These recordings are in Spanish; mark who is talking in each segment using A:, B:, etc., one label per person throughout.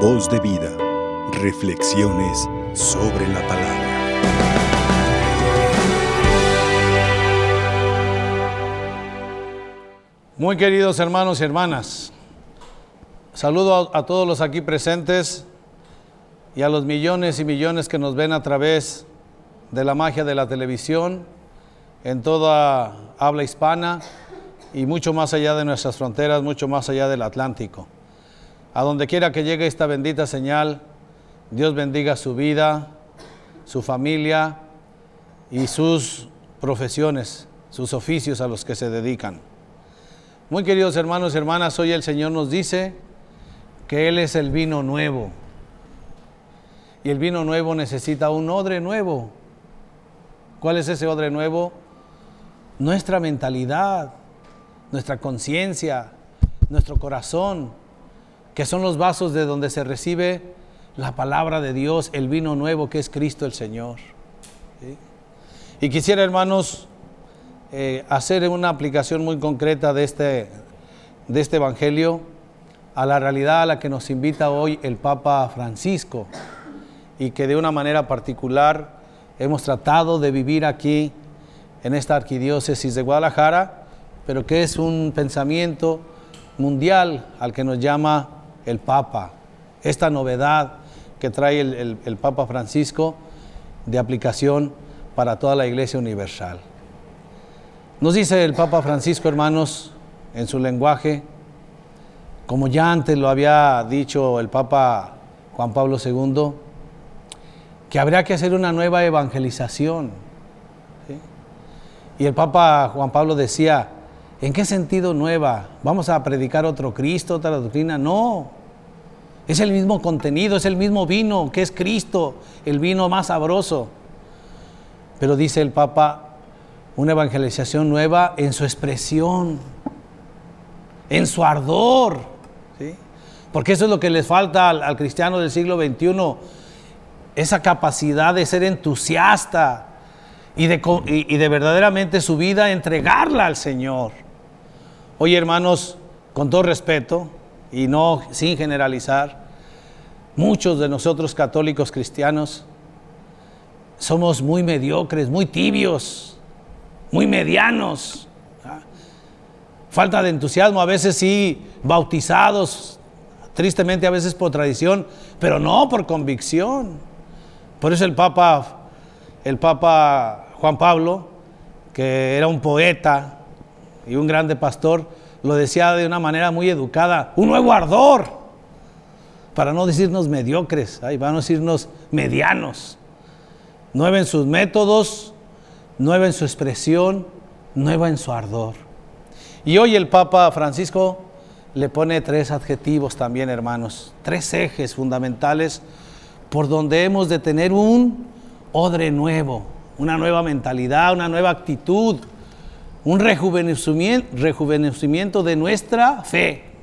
A: Voz de vida. Reflexiones sobre la palabra.
B: Muy queridos hermanos y hermanas, saludo a, todos los aquí presentes y a los millones y millones que nos ven a través de la magia de la televisión en toda habla hispana y mucho más allá de nuestras fronteras, mucho más allá del Atlántico. A donde quiera que llegue esta bendita señal, Dios bendiga su vida, su familia y sus profesiones, sus oficios a los que se dedican. Muy queridos hermanos y hermanas, hoy el Señor nos dice que Él es el vino nuevo. Y el vino nuevo necesita un odre nuevo. ¿Cuál es ese odre nuevo? Nuestra mentalidad, nuestra conciencia, nuestro corazón, que son los vasos de donde se recibe la palabra de Dios, el vino nuevo que es Cristo el Señor. Y quisiera, hermanos, eh, hacer una aplicación muy concreta de este, de este Evangelio a la realidad a la que nos invita hoy el Papa Francisco y que de una manera particular hemos tratado de vivir aquí en esta arquidiócesis de Guadalajara, pero que es un pensamiento mundial al que nos llama el Papa. Esta novedad que trae el, el, Papa Francisco de aplicación para toda la Iglesia Universal. Nos dice el Papa Francisco, hermanos, en su lenguaje, como ya antes lo había dicho el Papa Juan Pablo II, que habría que hacer una nueva evangelización. Y el Papa Juan Pablo decía, ¿en qué sentido nueva? ¿Vamos a predicar otro Cristo, otra doctrina? No, es el mismo contenido, es el mismo vino que es Cristo, el vino más sabroso. Pero dice el Papa, una evangelización nueva en su expresión, en su ardor, ¿sí? porque eso es lo que les falta al, cristiano del siglo XXI, esa capacidad de ser entusiasta y de, y de verdaderamente su vida entregarla al Señor. Oye hermanos, con todo respeto y no sin generalizar, muchos de nosotros católicos cristianos somos muy mediocres, muy tibios muy medianos. Falta de entusiasmo, a veces sí, bautizados, tristemente a veces por tradición, pero no por convicción. Por eso el Papa, el Papa Juan Pablo, que era un poeta y un grande pastor, lo decía de una manera muy educada, un nuevo ardor, para no decirnos mediocres, ahí van a decirnos medianos. Nueve en sus métodos, nueva en su expresión, nueva en su ardor. Y hoy el Papa Francisco le pone tres adjetivos también, hermanos, tres ejes fundamentales por donde hemos de tener un odre nuevo, una nueva mentalidad, una nueva actitud, un rejuvenecimiento de nuestra fe.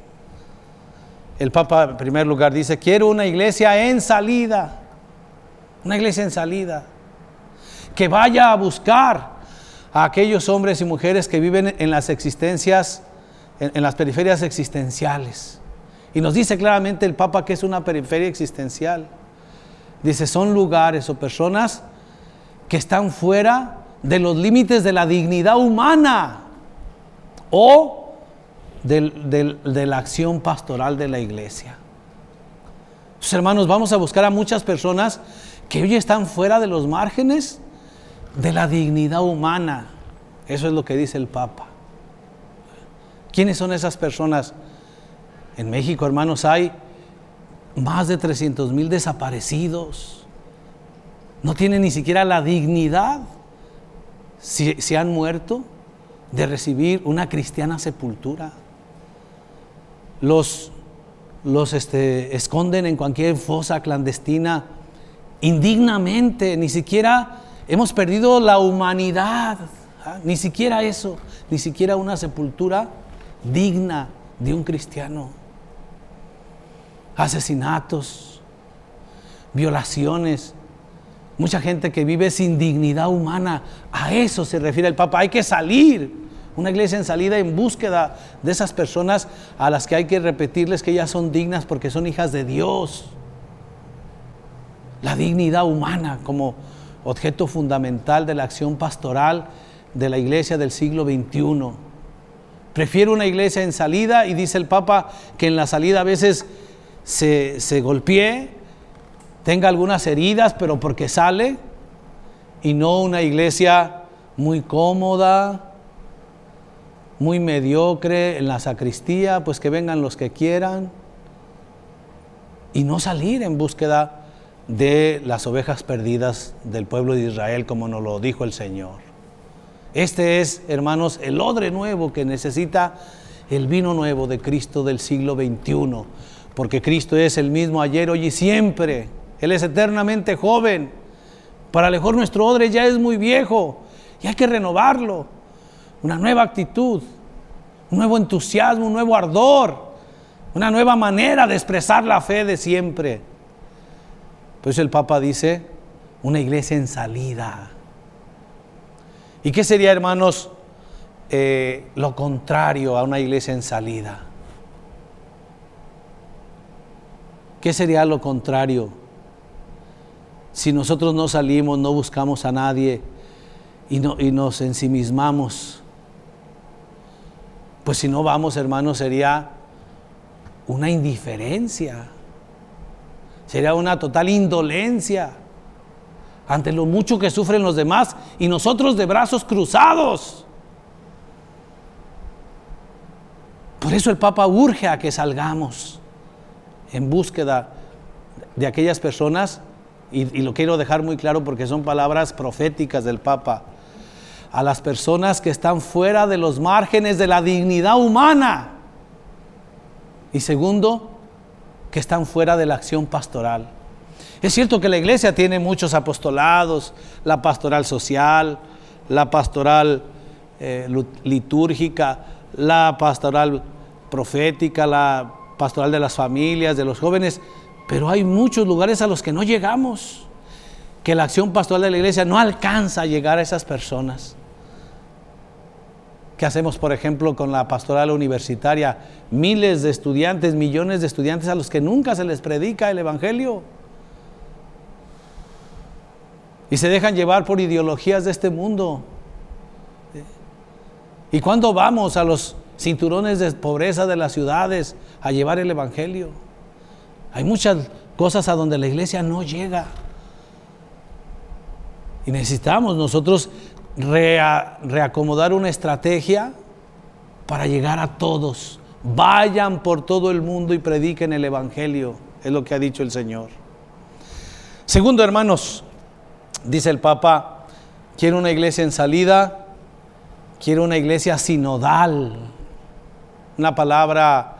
B: El Papa en primer lugar dice, quiero una iglesia en salida, una iglesia en salida que vaya a buscar a aquellos hombres y mujeres que viven en las existencias, en, en, las periferias existenciales. Y nos dice claramente el Papa que es una periferia existencial. Dice, son lugares o personas que están fuera de los límites de la dignidad humana o del, del, de la acción pastoral de la iglesia. Hermanos, vamos a buscar a muchas personas que hoy están fuera de los márgenes de la dignidad humana. Eso es lo que dice el Papa. ¿Quiénes son esas personas? En México, hermanos, hay más de 300 mil desaparecidos. No tienen ni siquiera la dignidad, si, si han muerto, de recibir una cristiana sepultura. Los, los este, esconden en cualquier fosa clandestina indignamente, ni siquiera Hemos perdido la humanidad, ¿ah? ni siquiera eso, ni siquiera una sepultura digna de un cristiano. Asesinatos, violaciones, mucha gente que vive sin dignidad humana. A eso se refiere el Papa. Hay que salir Una iglesia en salida en búsqueda de esas personas a las que hay que repetirles que ellas son dignas porque son hijas de Dios. La dignidad humana como objeto fundamental de la acción pastoral de la iglesia del siglo XXI. Prefiero una iglesia en salida y dice el Papa que en la salida a veces se, se golpee, tenga algunas heridas, pero porque sale, y no una iglesia muy cómoda, muy mediocre en la sacristía, pues que vengan los que quieran, y no salir en búsqueda de las ovejas perdidas del pueblo de Israel, como nos lo dijo el Señor. Este es, hermanos, el odre nuevo que necesita el vino nuevo de Cristo del siglo XXI, porque Cristo es el mismo ayer, hoy y siempre. Él es eternamente joven. Para mejor nuestro odre ya es muy viejo y hay que renovarlo. Una nueva actitud, un nuevo entusiasmo, un nuevo ardor, una nueva manera de expresar la fe de siempre. Eso el Papa dice, una iglesia en salida. ¿Y qué sería, hermanos, eh, lo contrario a una iglesia en salida? ¿Qué sería lo contrario? Si nosotros no salimos, no buscamos a nadie y nos ensimismamos, pues si no vamos, hermanos, sería una indiferencia Sería una total indolencia ante lo mucho que sufren los demás y nosotros de brazos cruzados. Por eso el Papa urge a que salgamos en búsqueda de aquellas personas, y, y, lo quiero dejar muy claro porque son palabras proféticas del Papa, a las personas que están fuera de los márgenes de la dignidad humana. Y segundo, que están fuera de la acción pastoral. Es cierto que la iglesia tiene muchos apostolados, la pastoral social, la pastoral eh, litúrgica, la pastoral profética, la pastoral de las familias, de los jóvenes, pero hay muchos lugares a los que no llegamos, que la acción pastoral de la iglesia no alcanza a llegar a esas personas. ¿Qué hacemos, por ejemplo, con la pastoral universitaria? Miles de estudiantes, millones de estudiantes a los que nunca se les predica el Evangelio. Y se dejan llevar por ideologías de este mundo. ¿Y cuándo vamos a los cinturones de pobreza de las ciudades a llevar el Evangelio? Hay muchas cosas a donde la iglesia no llega. Y necesitamos nosotros reacomodar una estrategia para llegar a todos. Vayan por todo el mundo y prediquen el Evangelio, es lo que ha dicho el Señor. Segundo, hermanos, dice el Papa, quiero una iglesia en salida, quiero una iglesia sinodal, una palabra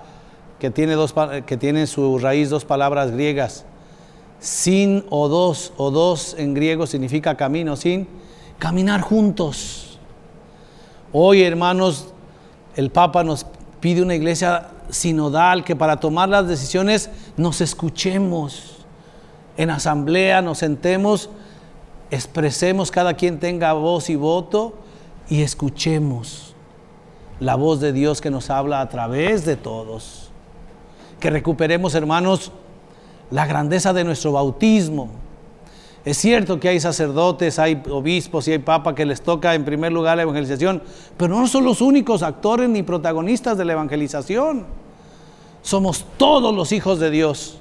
B: que tiene, dos, que tiene en su raíz dos palabras griegas. Sin o dos, o dos en griego significa camino, sin caminar juntos. Hoy, hermanos, el Papa nos pide una iglesia sinodal que para tomar las decisiones nos escuchemos. En asamblea nos sentemos, expresemos, cada quien tenga voz y voto y escuchemos la voz de Dios que nos habla a través de todos. Que recuperemos, hermanos, la grandeza de nuestro bautismo es cierto que hay sacerdotes, hay obispos y hay papas que les toca en primer lugar la evangelización, pero no son los únicos actores ni protagonistas de la evangelización. Somos todos los hijos de Dios,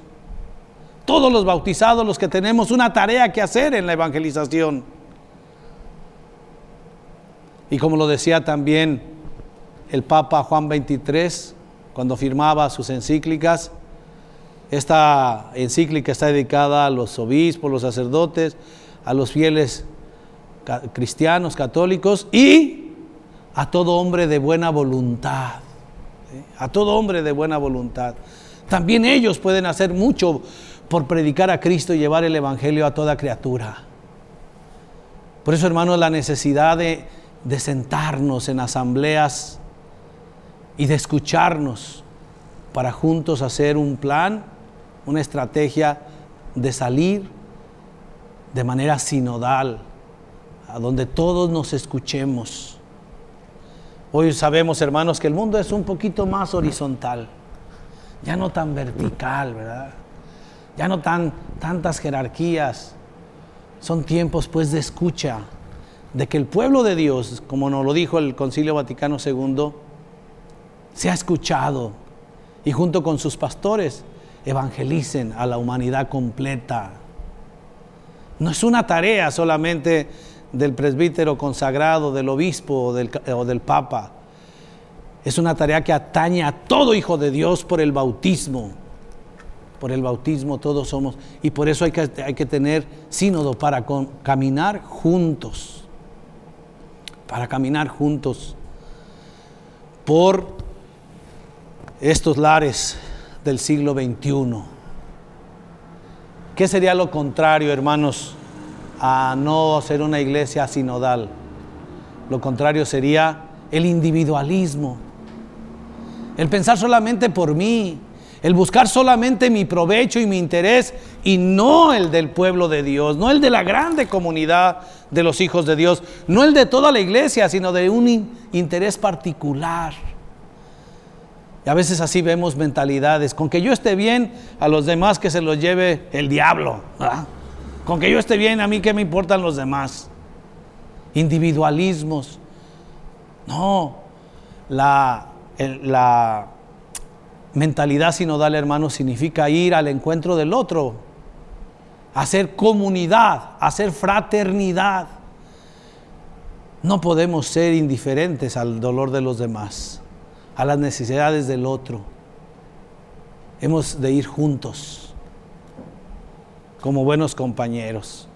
B: todos los bautizados los que tenemos una tarea que hacer en la evangelización. Y como lo decía también el Papa Juan XXIII cuando firmaba sus encíclicas, esta encíclica está dedicada a los obispos, los sacerdotes, a los fieles cristianos, católicos y a todo hombre de buena voluntad. A todo hombre de buena voluntad. También ellos pueden hacer mucho por predicar a Cristo y llevar el Evangelio a toda criatura. Por eso, hermanos, la necesidad de, de sentarnos en asambleas y de escucharnos para juntos hacer un plan una estrategia de salir de manera sinodal, a donde todos nos escuchemos. Hoy sabemos, hermanos, que el mundo es un poquito más horizontal, ya no tan vertical, ¿verdad? Ya no tan tantas jerarquías. Son tiempos pues de escucha, de que el pueblo de Dios, como nos lo dijo el Concilio Vaticano II, se ha escuchado y junto con sus pastores evangelicen a la humanidad completa. No es una tarea solamente del presbítero consagrado, del obispo o del, papa. Es una tarea que atañe a todo hijo de Dios por el bautismo. Por el bautismo todos somos. Y por eso hay que tener sínodo para caminar juntos. Para caminar juntos. Por estos lares del siglo XXI. ¿Qué sería lo contrario, hermanos, a no ser una iglesia sinodal. Lo contrario sería el individualismo, el pensar solamente por mí, el buscar solamente mi provecho y mi interés y no el del pueblo de Dios, no el de la grande comunidad de los hijos de Dios, no el de toda la iglesia, sino de un interés particular. Y a veces así vemos mentalidades, con que yo esté bien, a los demás que se los lleve el diablo. Con que yo esté bien, a mí qué me importan los demás. Individualismos. No, la, la mentalidad sinodal, hermano, significa ir al encuentro del otro, hacer comunidad, hacer fraternidad. No podemos ser indiferentes al dolor de los demás, a las necesidades del otro. Hemos de ir juntos como buenos compañeros.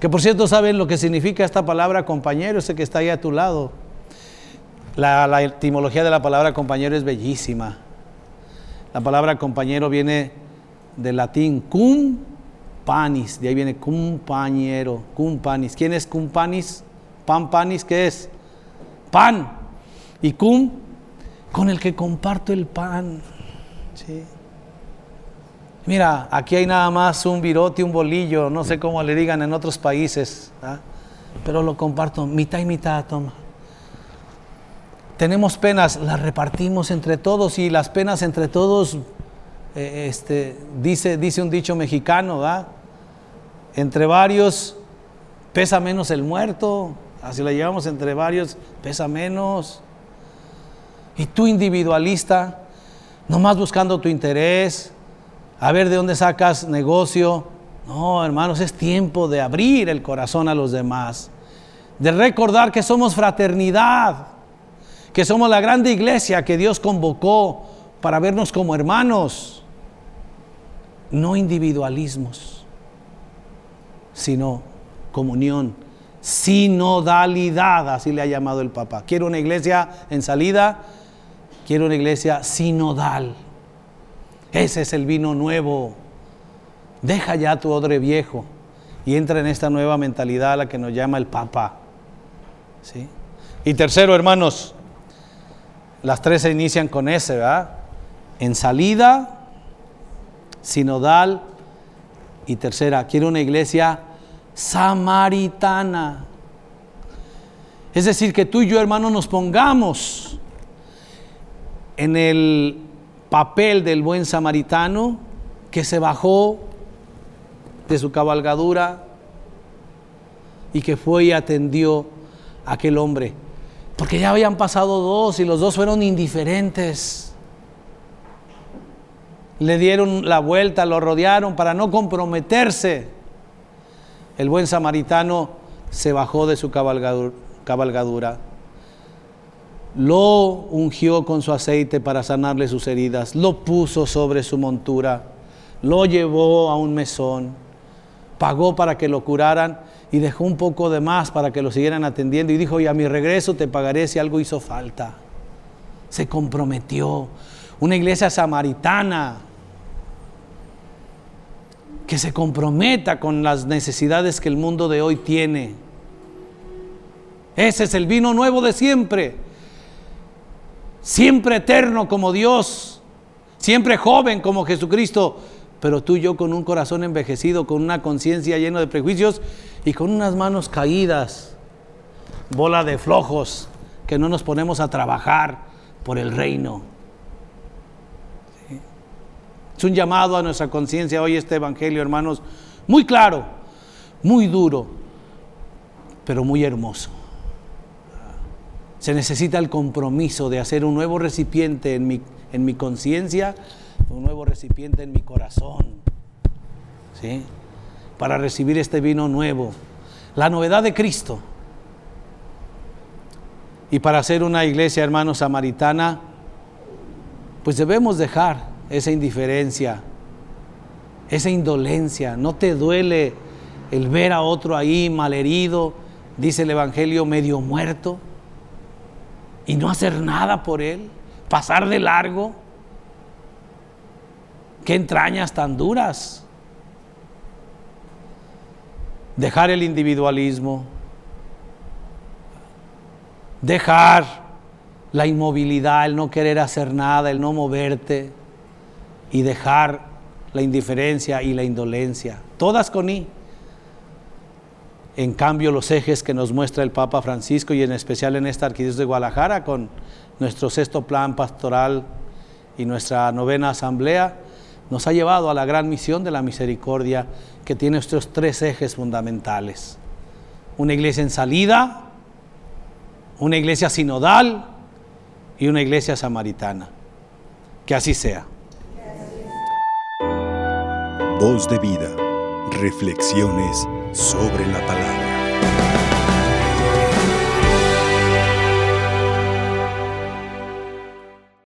B: Que por cierto saben lo que significa esta palabra compañero, ese que está ahí a tu lado. La, etimología de la palabra compañero es bellísima. La palabra compañero viene del latín cum panis, de ahí viene compañero, cum panis. ¿Quién es cum panis? Pan panis, ¿qué es? Pan. Y cum, con el que comparto el pan. ¿sí? Mira, aquí hay nada más un virote, un bolillo, no sé cómo le digan en otros países, ¿ah? pero lo comparto, mitad y mitad, toma. Tenemos penas, las repartimos entre todos y las penas entre todos, eh, este, dice, dice un dicho mexicano, ¿ah? entre varios pesa menos el muerto, así la llevamos entre varios, pesa menos. Y tú individualista, nomás buscando tu interés, a ver de dónde sacas negocio. No, hermanos, es tiempo de abrir el corazón a los demás, de recordar que somos fraternidad, que somos la grande iglesia que Dios convocó para vernos como hermanos, no individualismos, sino comunión, sinodalidad, así le ha llamado el Papa. Quiero una iglesia en salida, quiero una iglesia sinodal ese es el vino nuevo. Deja ya tu odre viejo y entra en esta nueva mentalidad a la que nos llama el Papa. ¿Sí? Y tercero, hermanos, las tres se inician con ese, ¿verdad? En salida, sinodal y tercera, quiero una iglesia samaritana. Es decir, que tú y yo, hermanos, nos pongamos en el papel del buen samaritano que se bajó de su cabalgadura y que fue y atendió a aquel hombre. Porque ya habían pasado dos y los dos fueron indiferentes. Le dieron la vuelta, lo rodearon para no comprometerse. El buen samaritano se bajó de su cabalgadura lo ungió con su aceite para sanarle sus heridas, lo puso sobre su montura, lo llevó a un mesón, pagó para que lo curaran y dejó un poco de más para que lo siguieran atendiendo y dijo, y a mi regreso te pagaré si algo hizo falta. Se comprometió. Una iglesia samaritana que se comprometa con las necesidades que el mundo de hoy tiene. Ese es el vino nuevo de siempre siempre eterno como Dios, siempre joven como Jesucristo, pero tú y yo con un corazón envejecido, con una conciencia llena de prejuicios y con unas manos caídas, bola de flojos, que no nos ponemos a trabajar por el reino. Es un llamado a nuestra conciencia hoy este Evangelio, hermanos, muy claro, muy duro, pero muy hermoso. Se necesita el compromiso de hacer un nuevo recipiente en mi, en mi conciencia, un nuevo recipiente en mi corazón, ¿sí? para recibir este vino nuevo, la novedad de Cristo. Y para hacer una iglesia, hermano, samaritana, pues debemos dejar esa indiferencia, esa indolencia. No te duele el ver a otro ahí malherido, dice el Evangelio, medio muerto, y no hacer nada por él, pasar de largo. Qué entrañas tan duras. Dejar el individualismo, dejar la inmovilidad, el no querer hacer nada, el no moverte y dejar la indiferencia y la indolencia, todas con I. En cambio, los ejes que nos muestra el Papa Francisco y en especial en esta arquidiócesis de Guadalajara con nuestro sexto plan pastoral y nuestra novena asamblea, nos ha llevado a la gran misión de la misericordia que tiene estos tres ejes fundamentales. Una iglesia en salida, una iglesia sinodal y una iglesia samaritana. Que así sea.
A: Voz de vida. Reflexiones sobre la palabra.